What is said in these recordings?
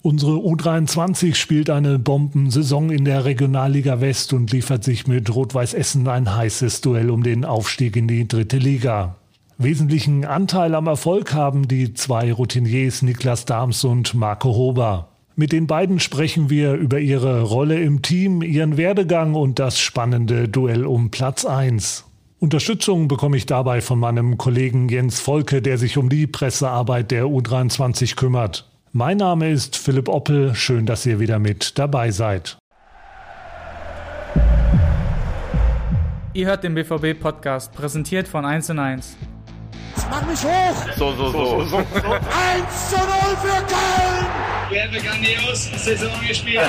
Unsere U23 spielt eine Bombensaison in der Regionalliga West und liefert sich mit Rot-Weiß Essen ein heißes Duell um den Aufstieg in die dritte Liga. Wesentlichen Anteil am Erfolg haben die zwei Routiniers Niklas Dahms und Marco Hober. Mit den beiden sprechen wir über ihre Rolle im Team, ihren Werdegang und das spannende Duell um Platz 1. Unterstützung bekomme ich dabei von meinem Kollegen Jens Volke, der sich um die Pressearbeit der U23 kümmert. Mein Name ist Philipp Oppel. Schön, dass ihr wieder mit dabei seid. Ihr hört den BVB-Podcast, präsentiert von 1 und 1. Mach mich hoch! So, so, so. so, 1 zu 0 für Köln! Wir haben eine grandios Saison gespielt.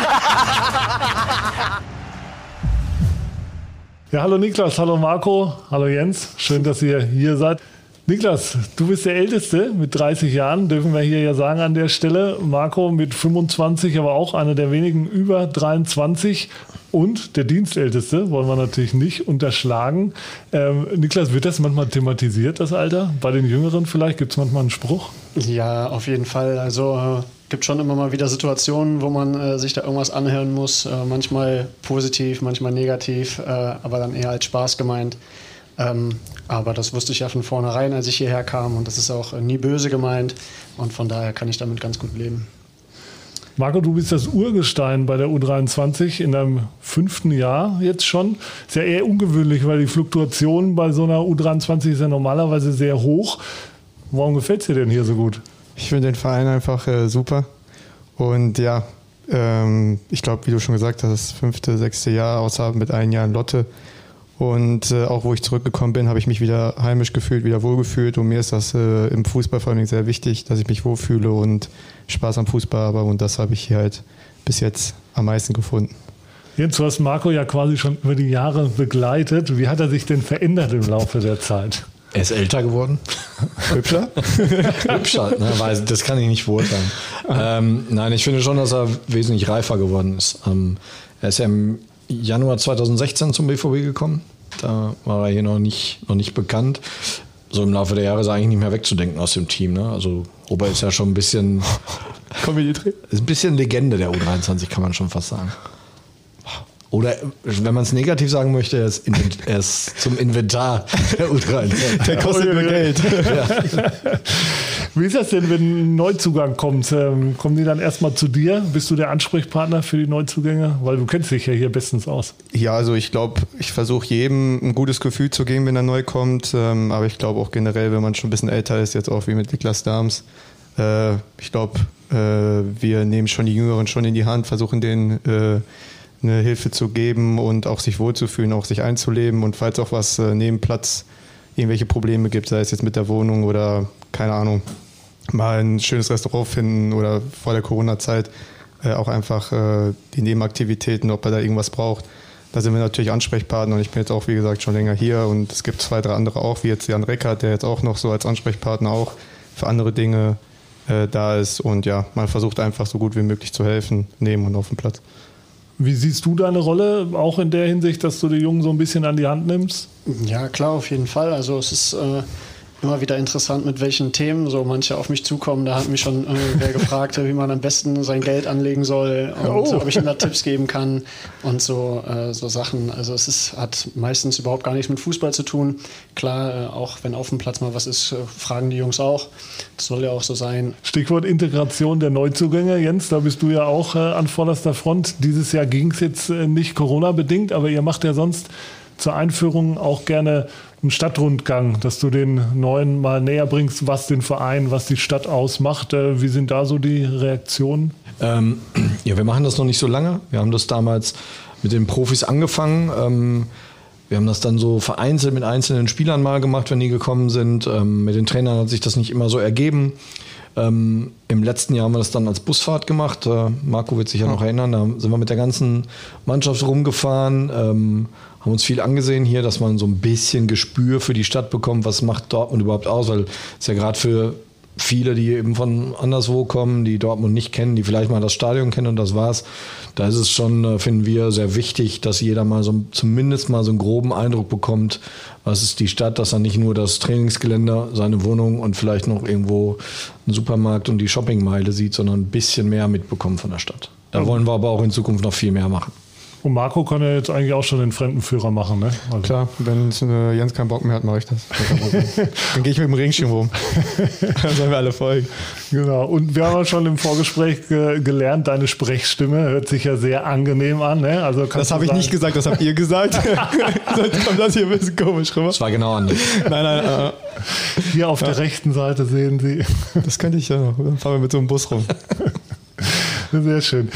ja, hallo Niklas, hallo Marco, hallo Jens. Schön, dass ihr hier seid. Niklas, du bist der Älteste mit 30 Jahren, dürfen wir hier ja sagen an der Stelle. Marco mit 25, aber auch einer der wenigen über 23 und der Dienstälteste, wollen wir natürlich nicht unterschlagen. Ähm, Niklas, wird das manchmal thematisiert, das Alter? Bei den Jüngeren vielleicht? Gibt es manchmal einen Spruch? Ja, auf jeden Fall. Also äh, gibt schon immer mal wieder Situationen, wo man äh, sich da irgendwas anhören muss. Äh, manchmal positiv, manchmal negativ, äh, aber dann eher als Spaß gemeint. Ähm, aber das wusste ich ja von vornherein, als ich hierher kam. Und das ist auch nie böse gemeint. Und von daher kann ich damit ganz gut leben. Marco, du bist das Urgestein bei der U23 in deinem fünften Jahr jetzt schon. Ist ja eher ungewöhnlich, weil die Fluktuation bei so einer U23 ist ja normalerweise sehr hoch. Warum gefällt es dir denn hier so gut? Ich finde den Verein einfach äh, super. Und ja, ähm, ich glaube, wie du schon gesagt hast, das fünfte, sechste Jahr, außer mit einem Jahr in Lotte, und äh, auch wo ich zurückgekommen bin, habe ich mich wieder heimisch gefühlt, wieder wohlgefühlt. Und mir ist das äh, im Fußball vor allem sehr wichtig, dass ich mich wohlfühle und Spaß am Fußball habe. Und das habe ich hier halt bis jetzt am meisten gefunden. Jens, du hast Marco ja quasi schon über die Jahre begleitet. Wie hat er sich denn verändert im Laufe der Zeit? Er ist älter geworden. Hübscher? Hübscher, ne? Weil das kann ich nicht beurteilen. Ähm, nein, ich finde schon, dass er wesentlich reifer geworden ist. Ähm, er ist ja im Januar 2016 zum BVB gekommen. Da war er hier noch nicht, noch nicht bekannt. So im Laufe der Jahre ist er eigentlich nicht mehr wegzudenken aus dem Team. Ne? Also Robert ist ja schon ein bisschen, ist ein bisschen Legende der U23, kann man schon fast sagen. Oder wenn man es negativ sagen möchte, er ist, er ist zum Inventar der U23. Der kostet nur Geld. Ja. Wie ist das denn, wenn ein Neuzugang kommt? Ähm, kommen die dann erstmal zu dir? Bist du der Ansprechpartner für die Neuzugänge? Weil du kennst dich ja hier bestens aus. Ja, also ich glaube, ich versuche jedem ein gutes Gefühl zu geben, wenn er neu kommt. Ähm, aber ich glaube auch generell, wenn man schon ein bisschen älter ist, jetzt auch wie mit Niklas Dahms, äh, ich glaube, äh, wir nehmen schon die Jüngeren schon in die Hand, versuchen denen äh, eine Hilfe zu geben und auch sich wohlzufühlen, auch sich einzuleben und falls auch was äh, neben Platz irgendwelche Probleme gibt, sei es jetzt mit der Wohnung oder keine Ahnung, mal ein schönes Restaurant finden oder vor der Corona-Zeit äh, auch einfach äh, die Nebenaktivitäten, ob er da irgendwas braucht. Da sind wir natürlich Ansprechpartner und ich bin jetzt auch, wie gesagt, schon länger hier und es gibt zwei, drei andere auch, wie jetzt Jan Reckert, der jetzt auch noch so als Ansprechpartner auch für andere Dinge äh, da ist und ja, man versucht einfach so gut wie möglich zu helfen, neben und auf dem Platz. Wie siehst du deine Rolle auch in der Hinsicht, dass du die Jungen so ein bisschen an die Hand nimmst? Ja, klar, auf jeden Fall. Also es ist äh, immer wieder interessant, mit welchen Themen so manche auf mich zukommen. Da hat mich schon äh, wer gefragt, wie man am besten sein Geld anlegen soll und oh. ob ich ihm da Tipps geben kann und so, äh, so Sachen. Also es ist, hat meistens überhaupt gar nichts mit Fußball zu tun. Klar, äh, auch wenn auf dem Platz mal was ist, äh, fragen die Jungs auch. Das soll ja auch so sein. Stichwort Integration der Neuzugänge. Jens, da bist du ja auch äh, an vorderster Front. Dieses Jahr ging es jetzt nicht Corona-bedingt, aber ihr macht ja sonst zur Einführung auch gerne einen Stadtrundgang, dass du den Neuen mal näher bringst, was den Verein, was die Stadt ausmacht. Äh, wie sind da so die Reaktionen? Ähm, ja, wir machen das noch nicht so lange. Wir haben das damals mit den Profis angefangen. Ähm, wir haben das dann so vereinzelt mit einzelnen Spielern mal gemacht, wenn die gekommen sind. Ähm, mit den Trainern hat sich das nicht immer so ergeben. Ähm, Im letzten Jahr haben wir das dann als Busfahrt gemacht. Äh, Marco wird sich ja noch erinnern. Da sind wir mit der ganzen Mannschaft rumgefahren, ähm, haben uns viel angesehen hier, dass man so ein bisschen Gespür für die Stadt bekommt. Was macht Dortmund überhaupt aus? Weil es ja gerade für viele, die eben von anderswo kommen, die Dortmund nicht kennen, die vielleicht mal das Stadion kennen und das war's. Da ist es schon, äh, finden wir, sehr wichtig, dass jeder mal so zumindest mal so einen groben Eindruck bekommt, was ist die Stadt, dass er nicht nur das Trainingsgelände, seine Wohnung und vielleicht noch irgendwo einen Supermarkt und die Shoppingmeile sieht, sondern ein bisschen mehr mitbekommt von der Stadt. Da wollen wir aber auch in Zukunft noch viel mehr machen. Und Marco kann ja jetzt eigentlich auch schon den Fremdenführer machen, ne? Also. Klar, wenn äh, Jens keinen Bock mehr hat, mache ich das. Dann gehe ich mit dem Regenschirm rum. Dann sollen wir alle folgen. Genau. Und wir haben ja schon im Vorgespräch ge gelernt, deine Sprechstimme hört sich ja sehr angenehm an. Ne? Also das habe ich nicht gesagt, das habt ihr gesagt. Sonst kommt das hier ein bisschen komisch rüber. Das war genau anders. Nein, nein. Äh, hier auf ja. der rechten Seite sehen Sie. Das könnte ich ja noch. Dann fahren wir mit so einem Bus rum. Sehr schön.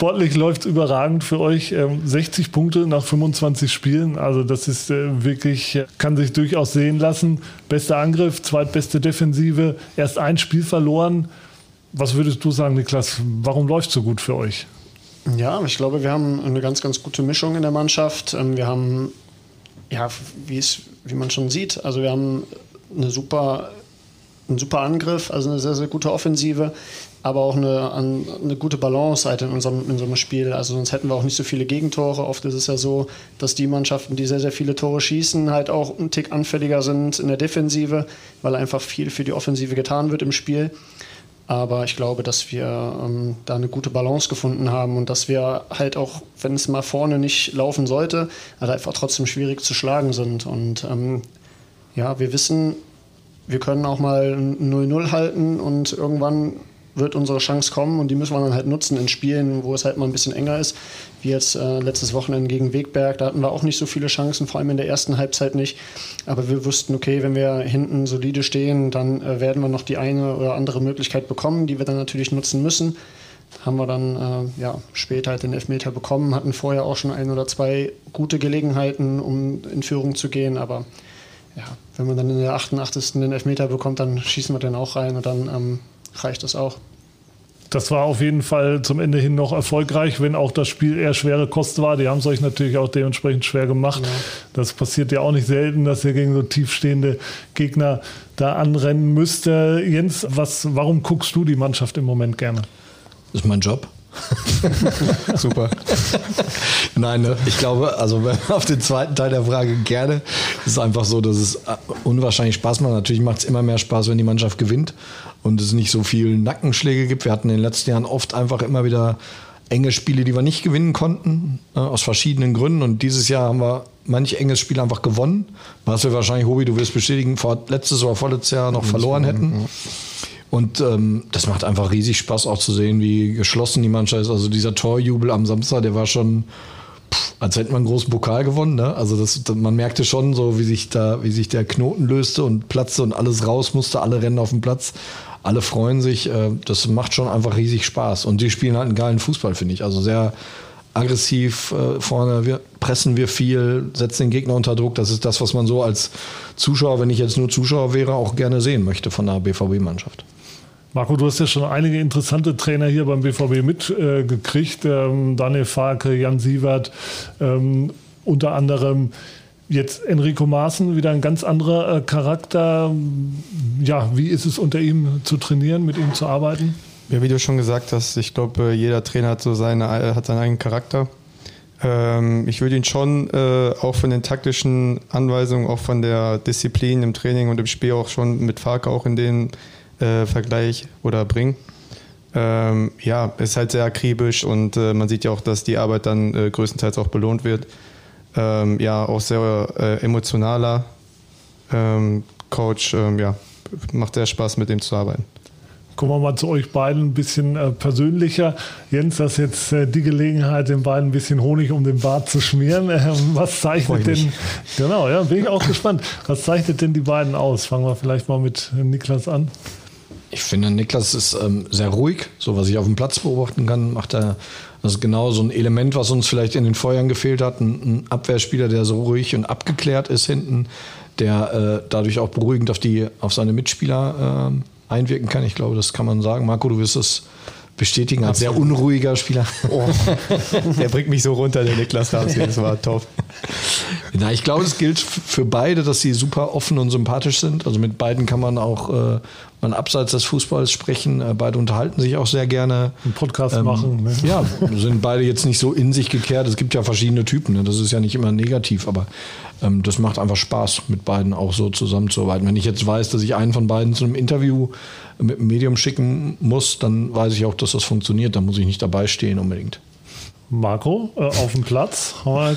Sportlich läuft es überragend für euch. 60 ähm, Punkte nach 25 Spielen. Also das ist äh, wirklich, äh, kann sich durchaus sehen lassen. Bester Angriff, zweitbeste Defensive, erst ein Spiel verloren. Was würdest du sagen, Niklas? Warum läuft es so gut für euch? Ja, ich glaube, wir haben eine ganz, ganz gute Mischung in der Mannschaft. Ähm, wir haben, ja, wie es, wie man schon sieht, also wir haben eine super, einen super Angriff, also eine sehr, sehr gute Offensive aber auch eine, eine gute Balance halt in unserem, in unserem Spiel. Also sonst hätten wir auch nicht so viele Gegentore. Oft ist es ja so, dass die Mannschaften, die sehr, sehr viele Tore schießen, halt auch ein Tick anfälliger sind in der Defensive, weil einfach viel für die Offensive getan wird im Spiel. Aber ich glaube, dass wir ähm, da eine gute Balance gefunden haben und dass wir halt auch, wenn es mal vorne nicht laufen sollte, halt einfach trotzdem schwierig zu schlagen sind. Und ähm, ja, wir wissen, wir können auch mal 0-0 halten und irgendwann wird unsere Chance kommen und die müssen wir dann halt nutzen in Spielen, wo es halt mal ein bisschen enger ist, wie jetzt äh, letztes Wochenende gegen Wegberg. Da hatten wir auch nicht so viele Chancen, vor allem in der ersten Halbzeit nicht. Aber wir wussten, okay, wenn wir hinten solide stehen, dann äh, werden wir noch die eine oder andere Möglichkeit bekommen, die wir dann natürlich nutzen müssen. Haben wir dann äh, ja, später halt den Elfmeter bekommen, hatten vorher auch schon ein oder zwei gute Gelegenheiten, um in Führung zu gehen, aber ja, wenn man dann in der 88. den Elfmeter bekommt, dann schießen wir den auch rein und dann ähm, reicht das auch. Das war auf jeden Fall zum Ende hin noch erfolgreich, wenn auch das Spiel eher schwere Kost war. Die haben es euch natürlich auch dementsprechend schwer gemacht. Ja. Das passiert ja auch nicht selten, dass ihr gegen so tiefstehende Gegner da anrennen müsst. Jens, was, warum guckst du die Mannschaft im Moment gerne? Das ist mein Job. Super. Nein, ne? ich glaube, also auf den zweiten Teil der Frage gerne. Es ist einfach so, dass es unwahrscheinlich Spaß macht. Natürlich macht es immer mehr Spaß, wenn die Mannschaft gewinnt und es nicht so viele Nackenschläge gibt. Wir hatten in den letzten Jahren oft einfach immer wieder enge Spiele, die wir nicht gewinnen konnten, äh, aus verschiedenen Gründen. Und dieses Jahr haben wir manch enges Spiel einfach gewonnen, was wir wahrscheinlich, Hobi, du wirst bestätigen, vor letztes oder vorletztes Jahr noch verloren hätten. Und ähm, das macht einfach riesig Spaß auch zu sehen, wie geschlossen die Mannschaft ist. Also dieser Torjubel am Samstag, der war schon, pff, als hätte man einen großen Pokal gewonnen. Ne? Also das, man merkte schon so, wie sich da, wie sich der Knoten löste und platzte und alles raus musste, alle rennen auf den Platz alle freuen sich. Äh, das macht schon einfach riesig Spaß. Und die spielen halt einen geilen Fußball, finde ich. Also sehr aggressiv äh, vorne, wir, pressen wir viel, setzen den Gegner unter Druck. Das ist das, was man so als Zuschauer, wenn ich jetzt nur Zuschauer wäre, auch gerne sehen möchte von der BVB-Mannschaft. Marco, du hast ja schon einige interessante Trainer hier beim BVB mitgekriegt. Äh, ähm, Daniel Farke, Jan Sievert, ähm, unter anderem. Jetzt Enrico Maaßen, wieder ein ganz anderer äh, Charakter. Ja, wie ist es unter ihm zu trainieren, mit ihm zu arbeiten? Ja, wie du schon gesagt hast, ich glaube, jeder Trainer hat so seine, hat seinen eigenen Charakter. Ähm, ich würde ihn schon äh, auch von den taktischen Anweisungen, auch von der Disziplin im Training und im Spiel auch schon mit Farke auch in den äh, Vergleich oder bringen. Ähm, ja, ist halt sehr akribisch und äh, man sieht ja auch, dass die Arbeit dann äh, größtenteils auch belohnt wird ähm, ja auch sehr äh, emotionaler ähm, Coach. Ähm, ja, macht sehr Spaß, mit dem zu arbeiten. Kommen wir mal zu euch beiden ein bisschen äh, persönlicher. Jens, das ist jetzt äh, die Gelegenheit, den beiden ein bisschen Honig um den Bart zu schmieren. Ähm, was zeichnet denn, genau, ja, bin ich auch gespannt. Was zeichnet denn die beiden aus? Fangen wir vielleicht mal mit Niklas an. Ich finde, Niklas ist ähm, sehr ruhig, so was ich auf dem Platz beobachten kann, macht er das ist genau so ein Element, was uns vielleicht in den Feuern gefehlt hat. Ein, ein Abwehrspieler, der so ruhig und abgeklärt ist hinten, der äh, dadurch auch beruhigend auf, die, auf seine Mitspieler äh, einwirken kann. Ich glaube, das kann man sagen. Marco, du wirst es bestätigen als sehr unruhiger Spieler. Oh, der bringt mich so runter, der Niklas Damsky, das war top. Na, ich glaube, es gilt für beide, dass sie super offen und sympathisch sind. Also mit beiden kann man auch äh, man abseits des Fußballs sprechen. Äh, beide unterhalten sich auch sehr gerne. Einen Podcast ähm, machen. Ne? Ja, sind beide jetzt nicht so in sich gekehrt. Es gibt ja verschiedene Typen. Ne? Das ist ja nicht immer negativ, aber ähm, das macht einfach Spaß, mit beiden auch so zusammenzuarbeiten. Wenn ich jetzt weiß, dass ich einen von beiden zu einem Interview mit einem Medium schicken muss, dann weiß ich auch, dass das funktioniert. Da muss ich nicht dabei stehen unbedingt. Marco äh, auf dem Platz.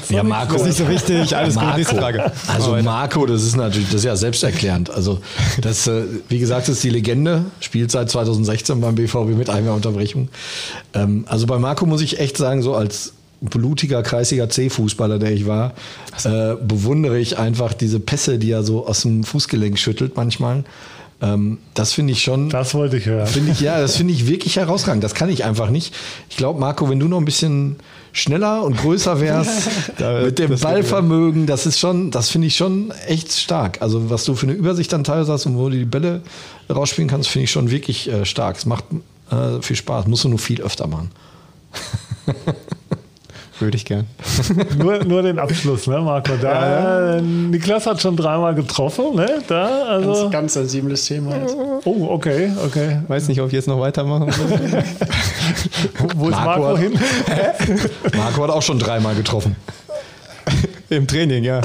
ja, Marco ist nicht so wichtig. Alles Marco, gut, Frage. Also Marco, das ist natürlich, das ist ja selbsterklärend. Also das, äh, wie gesagt, ist die Legende. Spielt seit 2016 beim BVB mit einer Unterbrechung. Ähm, also bei Marco muss ich echt sagen, so als blutiger, kreisiger C-Fußballer, der ich war, äh, bewundere ich einfach diese Pässe, die er so aus dem Fußgelenk schüttelt manchmal. Ähm, das finde ich schon. Das wollte ich hören. Finde ich, ja, das finde ich wirklich herausragend. Das kann ich einfach nicht. Ich glaube, Marco, wenn du noch ein bisschen schneller und größer wärst, mit dem Ballvermögen, das ist schon, das finde ich schon echt stark. Also, was du für eine Übersicht dann teilweise hast und wo du die Bälle rausspielen kannst, finde ich schon wirklich äh, stark. Es macht äh, viel Spaß. Musst du nur viel öfter machen. Würde ich gern. nur, nur den Abschluss, ne, Marco? Da, ja. Niklas hat schon dreimal getroffen, ne? Da, also. Ganz, ganz sensibles Thema jetzt. Oh, okay, okay. Weiß nicht, ob ich jetzt noch weitermachen will. Wo ist Marco, Marco hin? Marco hat auch schon dreimal getroffen. Im Training, ja.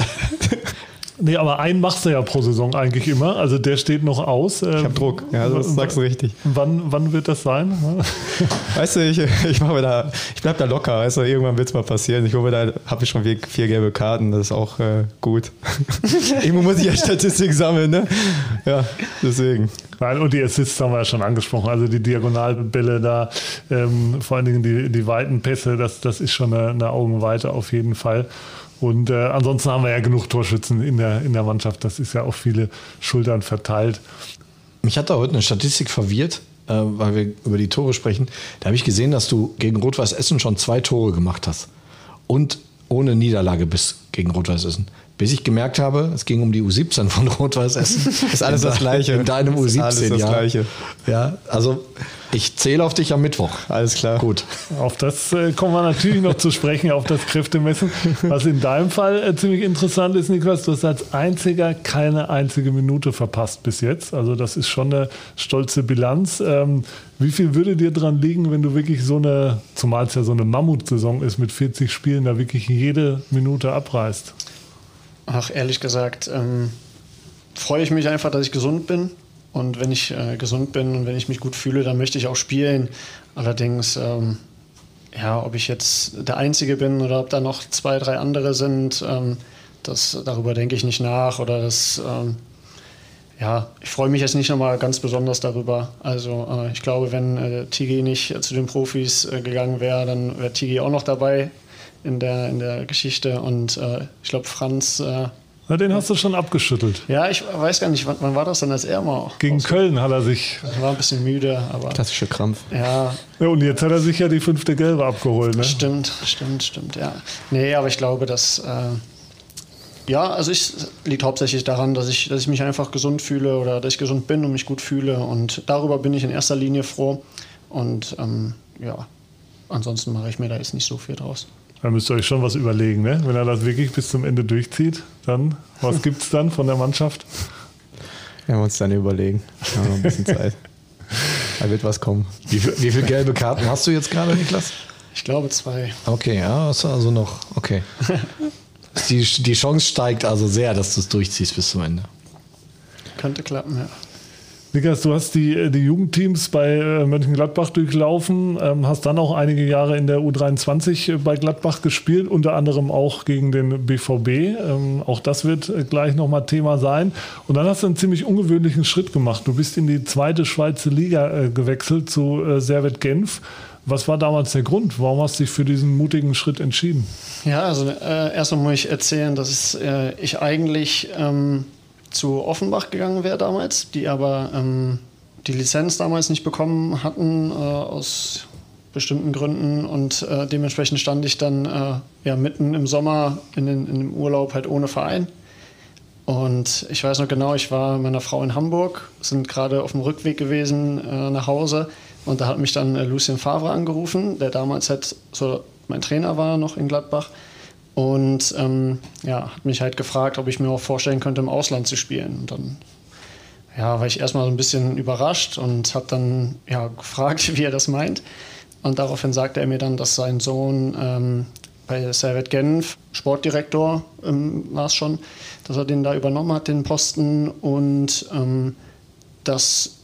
Nee, aber einen machst du ja pro Saison eigentlich immer. Also der steht noch aus. Ich habe Druck, ja, das sagst du richtig. Wann, wann wird das sein? Weißt du, ich, ich, mache da, ich bleib da locker. Weißt du, irgendwann wird es mal passieren. Ich hoffe, da habe ich schon vier, vier, gelbe Karten. Das ist auch äh, gut. Irgendwo muss ich ja Statistik sammeln, ne? Ja, deswegen. Nein, und die Assists haben wir ja schon angesprochen. Also die Diagonalbälle da, ähm, vor allen Dingen die, die weiten Pässe, das, das ist schon eine, eine Augenweite auf jeden Fall. Und äh, ansonsten haben wir ja genug Torschützen in der, in der Mannschaft. Das ist ja auf viele Schultern verteilt. Mich hat da heute eine Statistik verwirrt, äh, weil wir über die Tore sprechen. Da habe ich gesehen, dass du gegen Rot-Weiß Essen schon zwei Tore gemacht hast. Und ohne Niederlage bist gegen Rot-Weiß Essen. Bis ich gemerkt habe, es ging um die U17 von Rot-Weiß Essen. ist alles das Gleiche. In deinem U17, ist alles das ja. Gleiche. Ja, also ich zähle auf dich am Mittwoch. Alles klar. Gut. Auf das äh, kommen wir natürlich noch zu sprechen, auf das Kräftemessen. Was in deinem Fall äh, ziemlich interessant ist, Niklas, du hast als einziger keine einzige Minute verpasst bis jetzt. Also das ist schon eine stolze Bilanz. Ähm, wie viel würde dir dran liegen, wenn du wirklich so eine, zumal es ja so eine Mammutsaison ist mit 40 Spielen, da wirklich jede Minute abreißt? Ach, ehrlich gesagt, ähm, freue ich mich einfach, dass ich gesund bin und wenn ich äh, gesund bin und wenn ich mich gut fühle, dann möchte ich auch spielen. Allerdings, ähm, ja, ob ich jetzt der Einzige bin oder ob da noch zwei, drei andere sind, ähm, das, darüber denke ich nicht nach. Oder das, ähm, ja, ich freue mich jetzt nicht nochmal ganz besonders darüber. Also äh, ich glaube, wenn äh, Tigi nicht zu den Profis äh, gegangen wäre, dann wäre Tigi auch noch dabei in der, in der Geschichte. Und äh, ich glaube, Franz äh, na, den hast du schon abgeschüttelt. Ja, ich weiß gar nicht, wann, wann war das denn, als er mal. Gegen Köln hat er sich. Ich war ein bisschen müde, aber. Klassische Krampf. Ja. ja. Und jetzt hat er sich ja die fünfte Gelbe abgeholt, ne? Stimmt, stimmt, stimmt, ja. Nee, aber ich glaube, dass. Äh, ja, also es liegt hauptsächlich daran, dass ich, dass ich mich einfach gesund fühle oder dass ich gesund bin und mich gut fühle. Und darüber bin ich in erster Linie froh. Und ähm, ja, ansonsten mache ich mir da jetzt nicht so viel draus. Da müsst ihr euch schon was überlegen, ne? Wenn er das wirklich bis zum Ende durchzieht, dann, was gibt es dann von der Mannschaft? Wir haben uns dann überlegen. Wir haben noch ein bisschen Zeit. Da wird was kommen. Wie, viel, wie viele gelbe Karten hast du jetzt gerade, Niklas? Ich glaube zwei. Okay, ja, also noch, okay. Die, die Chance steigt also sehr, dass du es durchziehst bis zum Ende. Könnte klappen, ja. Niklas, du hast die, äh, die Jugendteams bei äh, Mönchengladbach durchlaufen, ähm, hast dann auch einige Jahre in der U23 äh, bei Gladbach gespielt, unter anderem auch gegen den BVB. Ähm, auch das wird gleich nochmal Thema sein. Und dann hast du einen ziemlich ungewöhnlichen Schritt gemacht. Du bist in die zweite Schweizer Liga gewechselt zu Servet Genf. Was war damals der Grund? Warum hast du dich für diesen mutigen Schritt entschieden? Ja, also äh, erstmal muss ich erzählen, dass äh, ich eigentlich ähm, zu Offenbach gegangen wäre damals, die aber ähm, die Lizenz damals nicht bekommen hatten äh, aus bestimmten Gründen und äh, dementsprechend stand ich dann äh, ja mitten im Sommer in, den, in dem Urlaub halt ohne Verein. Und ich weiß noch genau, ich war mit meiner Frau in Hamburg, sind gerade auf dem Rückweg gewesen äh, nach Hause und da hat mich dann äh, Lucien Favre angerufen, der damals halt so mein Trainer war noch in Gladbach Und ähm, ja, hat mich halt gefragt, ob ich mir auch vorstellen könnte, im Ausland zu spielen. Und dann ja, war ich erstmal so ein bisschen überrascht und habe dann ja, gefragt, wie er das meint. Und daraufhin sagte er mir dann, dass sein Sohn ähm, bei Servet Genf, Sportdirektor ähm, war es schon, dass er den da übernommen hat, den Posten. Und ähm, dass,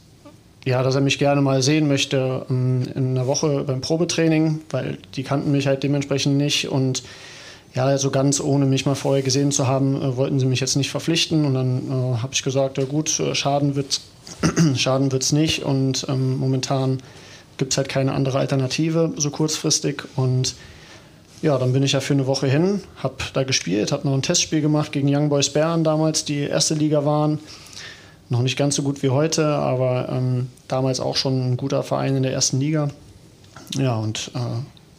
ja, dass er mich gerne mal sehen möchte ähm, in einer Woche beim Probetraining, weil die kannten mich halt dementsprechend nicht. Und ja, so ganz ohne mich mal vorher gesehen zu haben, äh, wollten sie mich jetzt nicht verpflichten. Und dann äh, habe ich gesagt, ja gut, äh, schaden wird schaden wird's nicht. Und ähm, momentan gibt es halt keine andere Alternative so kurzfristig. Und ja, dann bin ich ja für eine Woche hin, habe da gespielt, habe noch ein Testspiel gemacht gegen Young Boys Bern damals, die erste Liga waren. Noch nicht ganz so gut wie heute, aber ähm, damals auch schon ein guter Verein in der ersten Liga. Ja, und äh,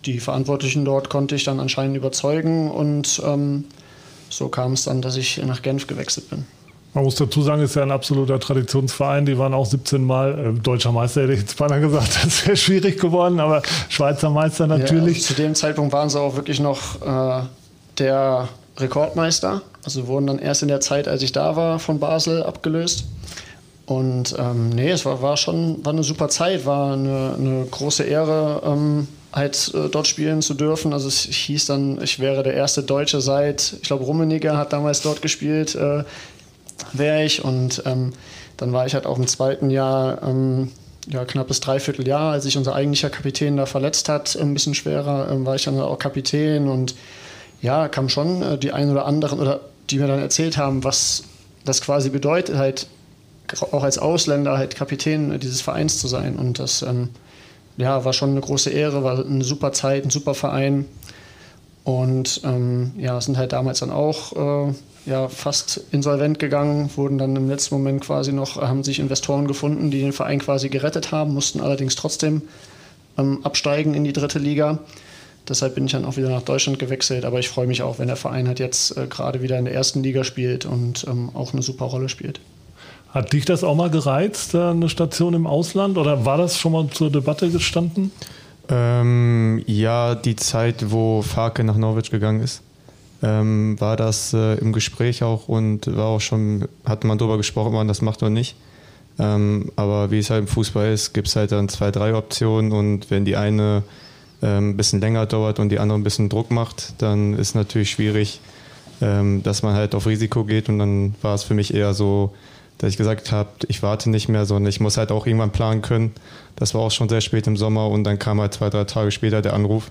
die Verantwortlichen dort konnte ich dann anscheinend überzeugen und ähm, so kam es dann, dass ich nach Genf gewechselt bin. Man muss dazu sagen, es ist ja ein absoluter Traditionsverein. Die waren auch 17 Mal äh, deutscher Meister, hätte ich jetzt beinahe gesagt. Das wäre schwierig geworden, aber Schweizer Meister natürlich. Ja, zu dem Zeitpunkt waren sie auch wirklich noch äh, der Rekordmeister. Also wurden dann erst in der Zeit, als ich da war, von Basel abgelöst. Und ähm, nee, es war, war schon war eine super Zeit, war eine, eine große Ehre, ähm, halt äh, dort spielen zu dürfen. Also es hieß dann, ich wäre der erste Deutsche seit, ich glaube, Rummeniger hat damals dort gespielt, äh, wäre ich. Und ähm, dann war ich halt auch im zweiten Jahr, ähm, ja, knappes Dreivierteljahr, als sich unser eigentlicher Kapitän da verletzt hat, ein bisschen schwerer, ähm, war ich dann auch Kapitän und ja, kam schon äh, die ein oder anderen, oder die mir dann erzählt haben, was das quasi bedeutet, halt auch als Ausländer halt Kapitän dieses Vereins zu sein. Und das ähm, ja, war schon eine große Ehre, war eine super Zeit, ein super Verein. Und ähm, ja, sind halt damals dann auch äh, ja, fast insolvent gegangen, wurden dann im letzten Moment quasi noch, haben sich Investoren gefunden, die den Verein quasi gerettet haben, mussten allerdings trotzdem ähm, absteigen in die dritte Liga. Deshalb bin ich dann auch wieder nach Deutschland gewechselt. Aber ich freue mich auch, wenn der Verein halt jetzt äh, gerade wieder in der ersten Liga spielt und ähm, auch eine super Rolle spielt. Hat dich das auch mal gereizt, eine Station im Ausland? Oder war das schon mal zur Debatte gestanden? Ähm, ja, die Zeit, wo Farke nach Norwich gegangen ist, ähm, war das äh, im Gespräch auch und war auch schon, hat man darüber gesprochen, ob man das macht oder nicht. Ähm, aber wie es halt im Fußball ist, gibt es halt dann zwei, drei Optionen und wenn die eine ähm, ein bisschen länger dauert und die andere ein bisschen Druck macht, dann ist natürlich schwierig, ähm, dass man halt auf Risiko geht und dann war es für mich eher so, dass ich gesagt habe, ich warte nicht mehr, sondern ich muss halt auch irgendwann planen können. Das war auch schon sehr spät im Sommer und dann kam halt zwei, drei Tage später der Anruf.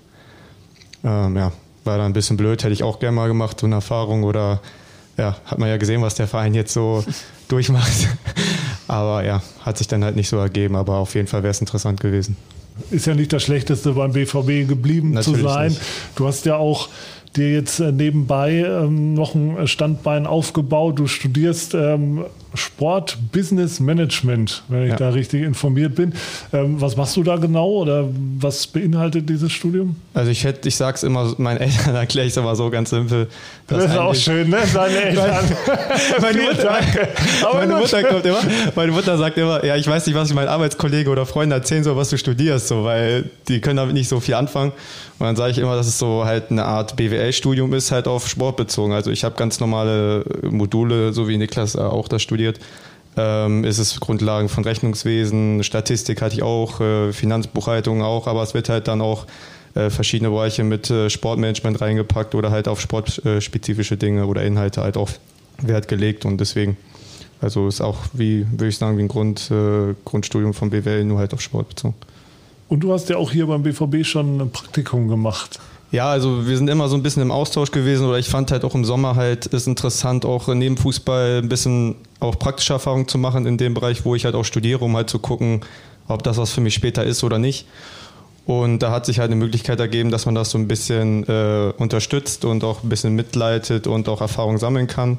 Ähm, ja, war dann ein bisschen blöd, hätte ich auch gerne mal gemacht, so eine Erfahrung oder ja, hat man ja gesehen, was der Verein jetzt so durchmacht. Aber ja, hat sich dann halt nicht so ergeben, aber auf jeden Fall wäre es interessant gewesen. Ist ja nicht das Schlechteste beim BVB geblieben Natürlich zu sein. Nicht. Du hast ja auch dir jetzt äh, nebenbei ähm, noch ein Standbein aufgebaut. Du studierst ähm, Sport Business Management, wenn ich ja. da richtig informiert bin. Ähm, was machst du da genau oder was beinhaltet dieses Studium? Also ich hätte, ich sag's immer meinen Eltern, erkläre ich es immer so ganz simpel. Das ist auch schön, ne? Seine Eltern. meine, Mutter, meine Mutter kommt immer, meine Mutter sagt immer, ja, ich weiß nicht, was ich meinen Arbeitskollegen oder Freunden erzählen soll, was du studierst, so, weil die können damit nicht so viel anfangen. Und dann sage ich immer, dass es so halt eine Art BWL-Studium ist, halt auf Sport bezogen. Also ich habe ganz normale Module, so wie Niklas auch da studiert. Ähm, ist es Grundlagen von Rechnungswesen, Statistik hatte ich auch, äh, Finanzbuchhaltung auch, aber es wird halt dann auch äh, verschiedene Bereiche mit äh, Sportmanagement reingepackt oder halt auf sportspezifische Dinge oder Inhalte halt auch Wert gelegt und deswegen, also ist auch wie, würde ich sagen, wie ein Grund, äh, Grundstudium von BWL, nur halt auf Sport bezogen. Und du hast ja auch hier beim BVB schon ein Praktikum gemacht. Ja, also wir sind immer so ein bisschen im Austausch gewesen oder ich fand halt auch im Sommer halt ist interessant, auch neben Fußball ein bisschen auch praktische Erfahrungen zu machen in dem Bereich, wo ich halt auch studiere, um halt zu gucken, ob das was für mich später ist oder nicht. Und da hat sich halt eine Möglichkeit ergeben, dass man das so ein bisschen äh, unterstützt und auch ein bisschen mitleitet und auch Erfahrung sammeln kann.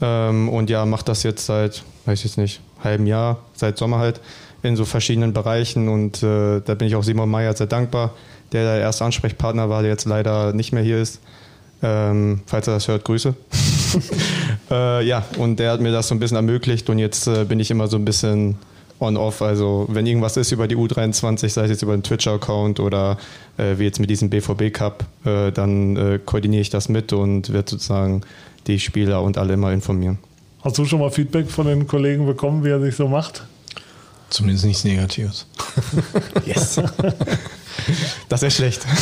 Ähm, und ja, macht das jetzt seit, weiß ich jetzt nicht, halben Jahr, seit Sommer halt in so verschiedenen Bereichen und äh, da bin ich auch Simon Meyer sehr dankbar, der der erste Ansprechpartner war, der jetzt leider nicht mehr hier ist. Ähm, falls er das hört, Grüße. äh, ja, und der hat mir das so ein bisschen ermöglicht und jetzt äh, bin ich immer so ein bisschen on-off. Also wenn irgendwas ist über die U23, sei es jetzt über den Twitch-Account oder äh, wie jetzt mit diesem BVB Cup, äh, dann äh, koordiniere ich das mit und werde sozusagen die Spieler und alle immer informieren. Hast du schon mal Feedback von den Kollegen bekommen, wie er sich so macht? Zumindest nichts Negatives. yes. das ist schlecht.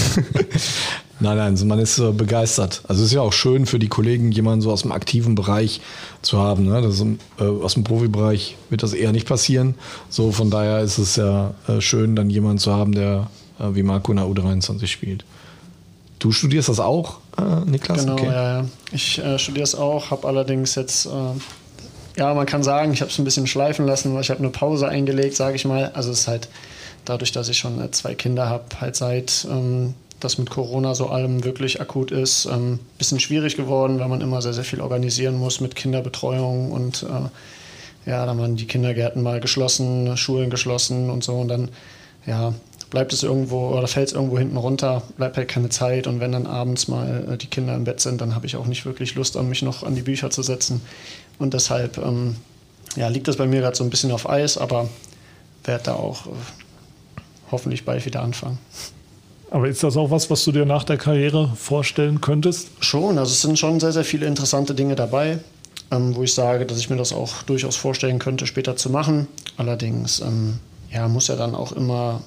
Nein, nein, man ist äh, begeistert. Also es ist ja auch schön für die Kollegen, jemanden so aus dem aktiven Bereich zu haben. Ne? Das ist, äh, aus dem Profibereich wird das eher nicht passieren. So von daher ist es ja äh, schön, dann jemanden zu haben, der äh, wie Marco in der U23 spielt. Du studierst das auch, äh, Niklas? Genau, okay. ja, ja. Ich äh, studiere es auch, habe allerdings jetzt, ja, man kann sagen, ich habe es ein bisschen schleifen lassen, weil ich habe eine Pause eingelegt, sage ich mal. Also es ist halt dadurch, dass ich schon zwei Kinder habe, halt seit ähm, das mit Corona so allem wirklich akut ist. Ein ähm, bisschen schwierig geworden, weil man immer sehr, sehr viel organisieren muss mit Kinderbetreuung und äh, ja, dann waren die Kindergärten mal geschlossen, Schulen geschlossen und so und dann ja, bleibt es irgendwo oder fällt es irgendwo hinten runter, bleibt halt keine Zeit und wenn dann abends mal äh, die Kinder im Bett sind, dann habe ich auch nicht wirklich Lust, an mich noch an die Bücher zu setzen und deshalb ähm, ja, liegt das bei mir gerade so ein bisschen auf Eis, aber werde da auch äh, hoffentlich bald wieder anfangen. Aber ist das auch was, was du dir nach der Karriere vorstellen könntest? Schon, also es sind schon sehr, sehr viele interessante Dinge dabei, ähm, wo ich sage, dass ich mir das auch durchaus vorstellen könnte, später zu machen. Allerdings ähm, ja, muss ja dann auch immer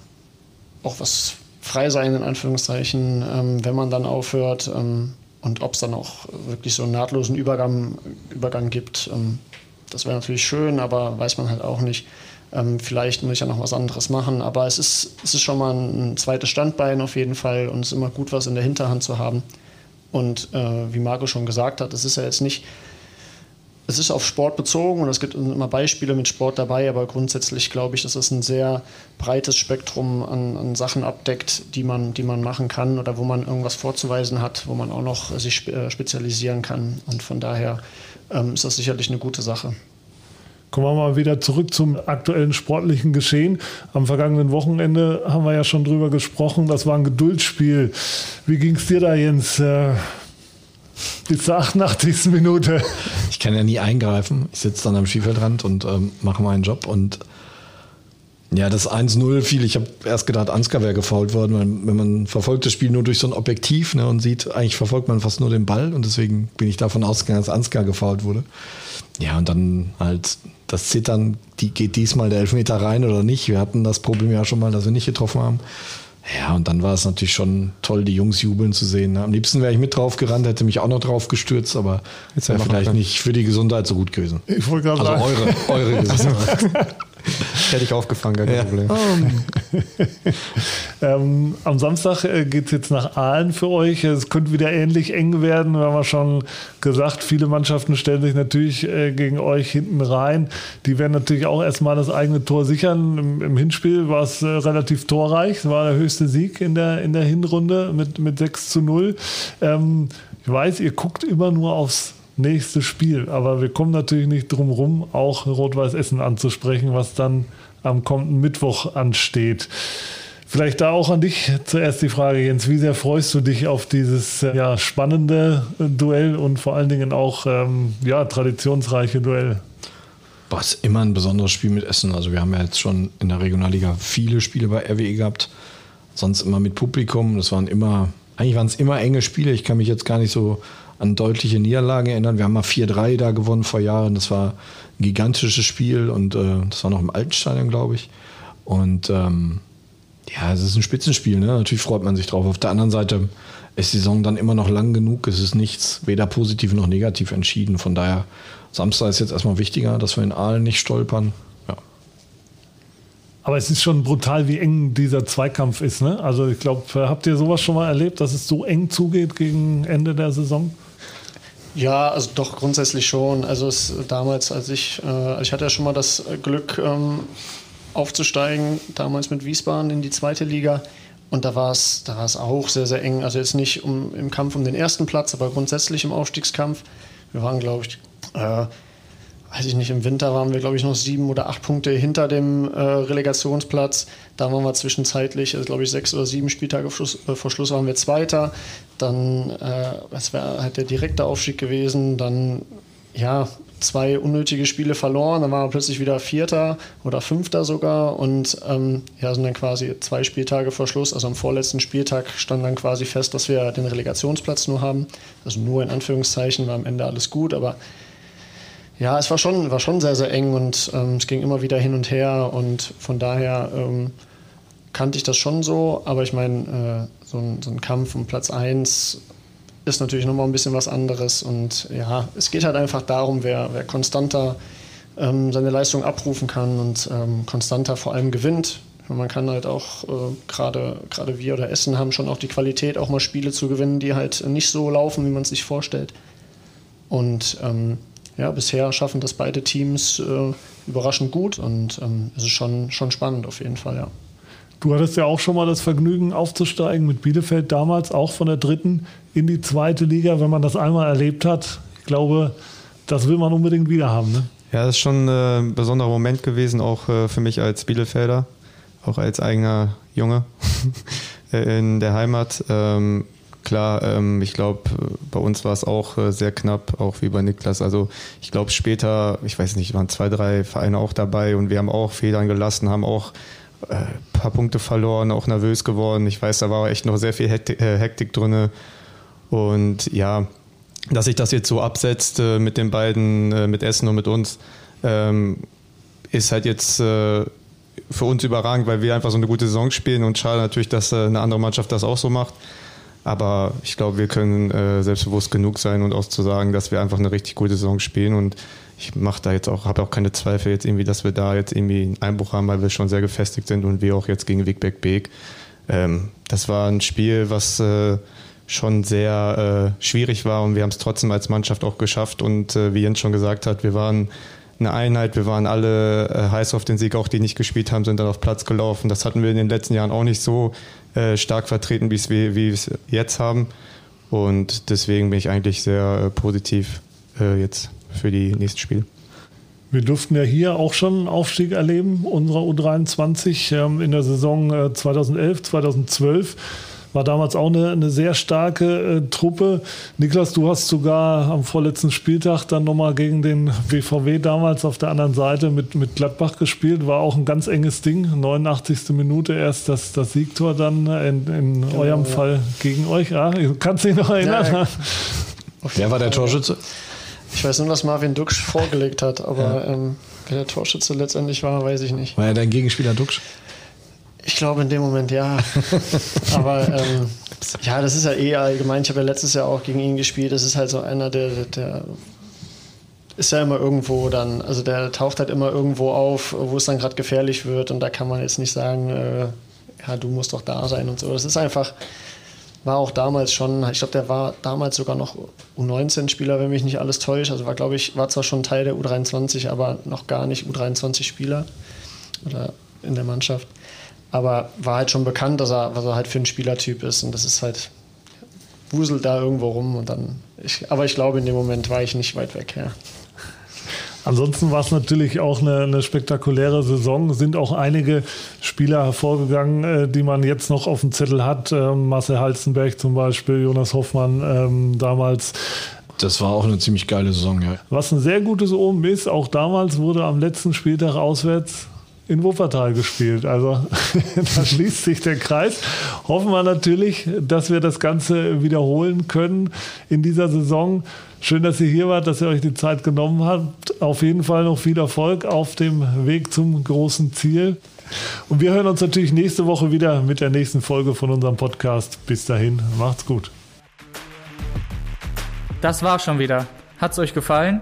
auch was frei sein, in Anführungszeichen, ähm, wenn man dann aufhört. Ähm, und ob es dann auch wirklich so einen nahtlosen Übergang, Übergang gibt, ähm, das wäre natürlich schön, aber weiß man halt auch nicht. Ähm, vielleicht muss ich ja noch was anderes machen, aber es ist, es ist schon mal ein zweites Standbein auf jeden Fall und es ist immer gut, was in der Hinterhand zu haben. Und äh, wie Marco schon gesagt hat, es ist ja jetzt nicht, es ist auf Sport bezogen und es gibt immer Beispiele mit Sport dabei, aber grundsätzlich glaube ich, dass es ein sehr breites Spektrum an, an, Sachen abdeckt, die man, die man machen kann oder wo man irgendwas vorzuweisen hat, wo man auch noch sich äh, spezialisieren kann. Und von daher ähm, ist das sicherlich eine gute Sache. Kommen wir mal wieder zurück zum aktuellen sportlichen Geschehen. Am vergangenen Wochenende haben wir ja schon drüber gesprochen. Das war ein Geduldsspiel. Wie ging es dir da, Jens? Bis zur 88. Minute. Ich kann ja nie eingreifen. Ich sitze dann am Spielfeldrand und ähm, mache meinen Job. Und ja, das 1-0 fiel. Ich habe erst gedacht, Ansgar wäre gefault worden. Weil, wenn man verfolgt das Spiel nur durch so ein Objektiv ne, und sieht, eigentlich verfolgt man fast nur den Ball. Und deswegen bin ich davon ausgegangen, dass Ansgar gefault wurde. Ja, und dann halt das Zittern, die geht diesmal der Elfmeter rein oder nicht. Wir hatten das Problem ja schon mal, dass wir nicht getroffen haben. Ja, und dann war es natürlich schon toll, die Jungs jubeln zu sehen. Ne? Am liebsten wäre ich mit drauf gerannt, hätte mich auch noch drauf gestürzt, aber jetzt wäre vielleicht nicht für die Gesundheit so gut gewesen. Ich wollte gerade also sagen. eure, eure Gesundheit. Hätte ich aufgefangen, kein ja. Problem. Um. ähm, am Samstag äh, geht es jetzt nach Aalen für euch. Es könnte wieder ähnlich eng werden. Wir haben ja schon gesagt, viele Mannschaften stellen sich natürlich äh, gegen euch hinten rein. Die werden natürlich auch erstmal das eigene Tor sichern. Im, im Hinspiel war es äh, relativ torreich. Es war der höchste Sieg in der, in der Hinrunde mit, mit 6 zu 0. Ähm, ich weiß, ihr guckt immer nur aufs nächste Spiel. Aber wir kommen natürlich nicht drum rum, auch Rot-Weiß Essen anzusprechen, was dann am kommenden Mittwoch ansteht. Vielleicht da auch an dich zuerst die Frage, Jens. Wie sehr freust du dich auf dieses äh, ja, spannende Duell und vor allen Dingen auch ähm, ja, traditionsreiche Duell? Boah, ist immer ein besonderes Spiel mit Essen. Also wir haben ja jetzt schon in der Regionalliga viele Spiele bei RWE gehabt. Sonst immer mit Publikum. Das waren immer, eigentlich waren es immer enge Spiele. Ich kann mich jetzt gar nicht so an deutliche Niederlagen erinnern. Wir haben mal 4-3 da gewonnen vor Jahren. Das war ein gigantisches Spiel und äh, das war noch im Altenstadion, glaube ich. Und ähm, ja, es ist ein Spitzenspiel. Ne? Natürlich freut man sich drauf. Auf der anderen Seite ist die Saison dann immer noch lang genug. Es ist nichts weder positiv noch negativ entschieden. Von daher, Samstag ist jetzt erstmal wichtiger, dass wir in Aalen nicht stolpern. Aber es ist schon brutal, wie eng dieser Zweikampf ist. Ne? Also ich glaube, habt ihr sowas schon mal erlebt, dass es so eng zugeht gegen Ende der Saison? Ja, also doch grundsätzlich schon. Also es, damals, als ich, äh, ich hatte ja schon mal das Glück ähm, aufzusteigen, damals mit Wiesbaden in die zweite Liga. Und da war es da auch sehr, sehr eng. Also jetzt nicht um, im Kampf um den ersten Platz, aber grundsätzlich im Aufstiegskampf. Wir waren, glaube ich, äh, weiß ich nicht, im Winter waren wir, glaube ich, noch sieben oder acht Punkte hinter dem äh, Relegationsplatz. Da waren wir zwischenzeitlich, also, glaube ich, sechs oder sieben Spieltage vor Schluss, äh, vor Schluss waren wir Zweiter. Dann, äh, das wäre halt der direkte Aufstieg gewesen. Dann, ja, zwei unnötige Spiele verloren, dann waren wir plötzlich wieder Vierter oder Fünfter sogar und ähm, ja, sind dann quasi zwei Spieltage vor Schluss, also am vorletzten Spieltag stand dann quasi fest, dass wir den Relegationsplatz nur haben. Also nur in Anführungszeichen war am Ende alles gut, aber ja, es war schon, war schon sehr, sehr eng und ähm, es ging immer wieder hin und her und von daher ähm, kannte ich das schon so, aber ich meine, äh, so, ein, so ein Kampf um Platz 1 ist natürlich nochmal ein bisschen was anderes. Und ja, es geht halt einfach darum, wer, wer konstanter ähm, seine Leistung abrufen kann und ähm, konstanter vor allem gewinnt. Man kann halt auch, äh, gerade wir oder Essen haben schon auch die Qualität, auch mal Spiele zu gewinnen, die halt nicht so laufen, wie man es sich vorstellt. Und ähm, ja, bisher schaffen das beide Teams äh, überraschend gut und ähm, es ist schon, schon spannend auf jeden Fall, ja. Du hattest ja auch schon mal das Vergnügen aufzusteigen mit Bielefeld damals, auch von der dritten in die zweite Liga. Wenn man das einmal erlebt hat, ich glaube, das will man unbedingt wieder haben. Ne? Ja, das ist schon äh, ein besonderer Moment gewesen, auch äh, für mich als Bielefelder, auch als eigener Junge in der Heimat. Ähm, klar, ähm, ich glaube, bei uns war es auch äh, sehr knapp, auch wie bei Niklas. Also ich glaube später, ich weiß nicht, waren zwei, drei Vereine auch dabei und wir haben auch Federn gelassen, haben auch ein äh, paar Punkte verloren, auch nervös geworden. Ich weiß, da war echt noch sehr viel Hektik, äh, Hektik drin. Und ja, dass sich das jetzt so absetzt äh, mit den beiden, äh, mit Essen und mit uns, ähm, ist halt jetzt äh, für uns überragend, weil wir einfach so eine gute Saison spielen und schade natürlich, dass eine andere Mannschaft das auch so macht. Aber ich glaube, wir können selbstbewusst genug sein und auch zu sagen, dass wir einfach eine richtig gute Saison spielen und ich mache da jetzt auch, habe auch keine Zweifel jetzt irgendwie, dass wir da jetzt irgendwie einen Einbruch haben, weil wir schon sehr gefestigt sind und wir auch jetzt gegen Wigbeck Beek. Ähm, das war ein Spiel, was äh, schon sehr äh, schwierig war und wir haben es trotzdem als Mannschaft auch geschafft und äh, wie Jens schon gesagt hat, wir waren eine Einheit, wir waren alle äh, heiß auf den Sieg, auch die nicht gespielt haben, sind dann auf Platz gelaufen. Das hatten wir in den letzten Jahren auch nicht so äh, stark vertreten, wie wir es jetzt haben und deswegen bin ich eigentlich sehr äh, positiv jetzt für die nächsten Spiele. Wir durften ja hier auch schon einen Aufstieg erleben, unserer U23 ähm, in der Saison 2011, äh, 2012 war damals auch eine, eine sehr starke äh, Truppe. Niklas, du hast sogar am vorletzten Spieltag dann nochmal gegen den WVW damals auf der anderen Seite mit, mit Gladbach gespielt. War auch ein ganz enges Ding. 89. Minute erst das, das Siegtor dann in, in genau, eurem ja. Fall gegen euch. Ja, kannst du dich noch erinnern? Ja, Wer war der Torschütze? Ich weiß nur, dass Marvin Duksch vorgelegt hat, aber ja. ähm, wer der Torschütze letztendlich war, weiß ich nicht. War er dein Gegenspieler Duksch? Ich glaube in dem Moment ja. aber ähm, ja, das ist ja eh allgemein. Ich habe ja letztes Jahr auch gegen ihn gespielt. Das ist halt so einer, der, der ist ja immer irgendwo dann, also der taucht halt immer irgendwo auf, wo es dann gerade gefährlich wird und da kann man jetzt nicht sagen, äh, ja, du musst doch da sein und so. Das ist einfach, war auch damals schon, ich glaube, der war damals sogar noch U19-Spieler, wenn mich nicht alles täuscht. Also war, glaube ich, war zwar schon Teil der U23, aber noch gar nicht U23-Spieler oder in der Mannschaft. Aber war halt schon bekannt, dass er, was er halt für ein Spielertyp ist. Und das ist halt, wuselt da irgendwo rum und dann. Ich, aber ich glaube, in dem Moment war ich nicht weit weg, ja. Ansonsten war es natürlich auch eine, eine, spektakuläre Saison. Sind auch einige Spieler hervorgegangen, äh, die man jetzt noch auf dem Zettel hat. Ähm, Marcel Halzenberg zum Beispiel, Jonas Hoffmann ähm, damals. Das war auch eine ziemlich geile Saison, ja. Was ein sehr gutes Omen ist, auch damals wurde am letzten Spieltag auswärts in Wuppertal gespielt. Also da schließt sich der Kreis. Hoffen wir natürlich, dass wir das Ganze wiederholen können in dieser Saison. Schön, dass ihr hier wart, dass ihr euch die Zeit genommen habt. Auf jeden Fall noch viel Erfolg auf dem Weg zum großen Ziel. Und wir hören uns natürlich nächste Woche wieder mit der nächsten Folge von unserem Podcast. Bis dahin, macht's gut. Das war's schon wieder. Hat's euch gefallen?